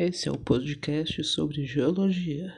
Esse é o podcast sobre geologia.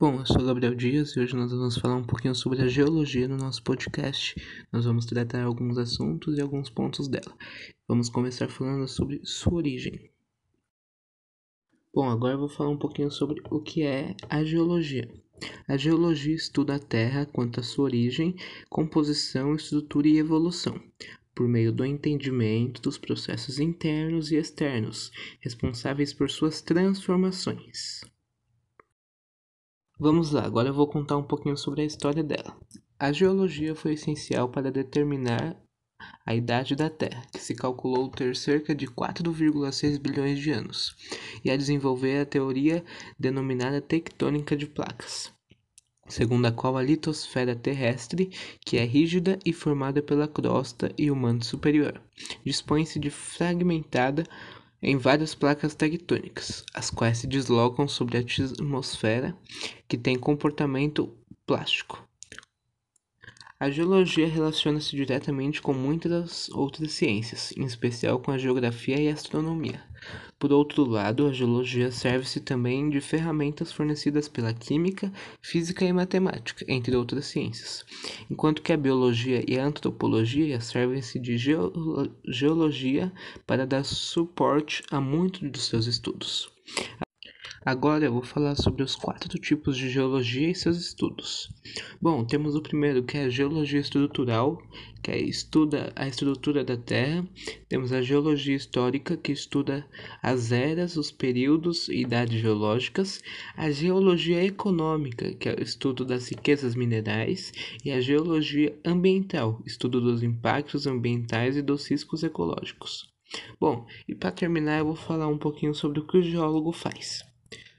Bom, eu sou Gabriel Dias e hoje nós vamos falar um pouquinho sobre a geologia no nosso podcast. Nós vamos tratar alguns assuntos e alguns pontos dela. Vamos começar falando sobre sua origem. Bom, agora eu vou falar um pouquinho sobre o que é a geologia. A geologia estuda a Terra quanto à sua origem, composição, estrutura e evolução, por meio do entendimento dos processos internos e externos, responsáveis por suas transformações. Vamos lá, agora eu vou contar um pouquinho sobre a história dela. A geologia foi essencial para determinar a idade da Terra, que se calculou ter cerca de 4,6 bilhões de anos, e a desenvolver a teoria denominada tectônica de placas, segundo a qual a litosfera terrestre, que é rígida e formada pela crosta e o manto superior, dispõe-se de fragmentada em várias placas tectônicas, as quais se deslocam sobre a atmosfera, que tem comportamento plástico. A geologia relaciona-se diretamente com muitas outras ciências, em especial com a geografia e a astronomia. Por outro lado, a geologia serve-se também de ferramentas fornecidas pela química, física e matemática, entre outras ciências, enquanto que a biologia e a antropologia servem-se de geologia para dar suporte a muitos dos seus estudos. Agora eu vou falar sobre os quatro tipos de geologia e seus estudos. Bom, temos o primeiro que é a geologia estrutural, que estuda a estrutura da Terra. Temos a geologia histórica, que estuda as eras, os períodos e idades geológicas. A geologia econômica, que é o estudo das riquezas minerais. E a geologia ambiental, estudo dos impactos ambientais e dos riscos ecológicos. Bom, e para terminar, eu vou falar um pouquinho sobre o que o geólogo faz.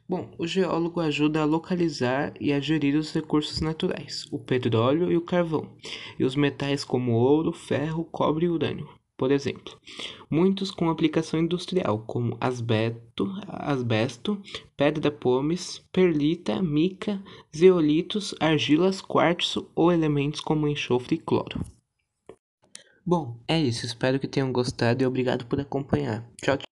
Bom, o geólogo ajuda a localizar e a gerir os recursos naturais, o petróleo e o carvão, e os metais como ouro, ferro, cobre e urânio, por exemplo. Muitos com aplicação industrial, como asbesto, asbesto pedra pomes, perlita, mica, zeolitos, argilas, quartzo ou elementos como enxofre e cloro. Bom, é isso. Espero que tenham gostado e obrigado por acompanhar. Tchau, tchau.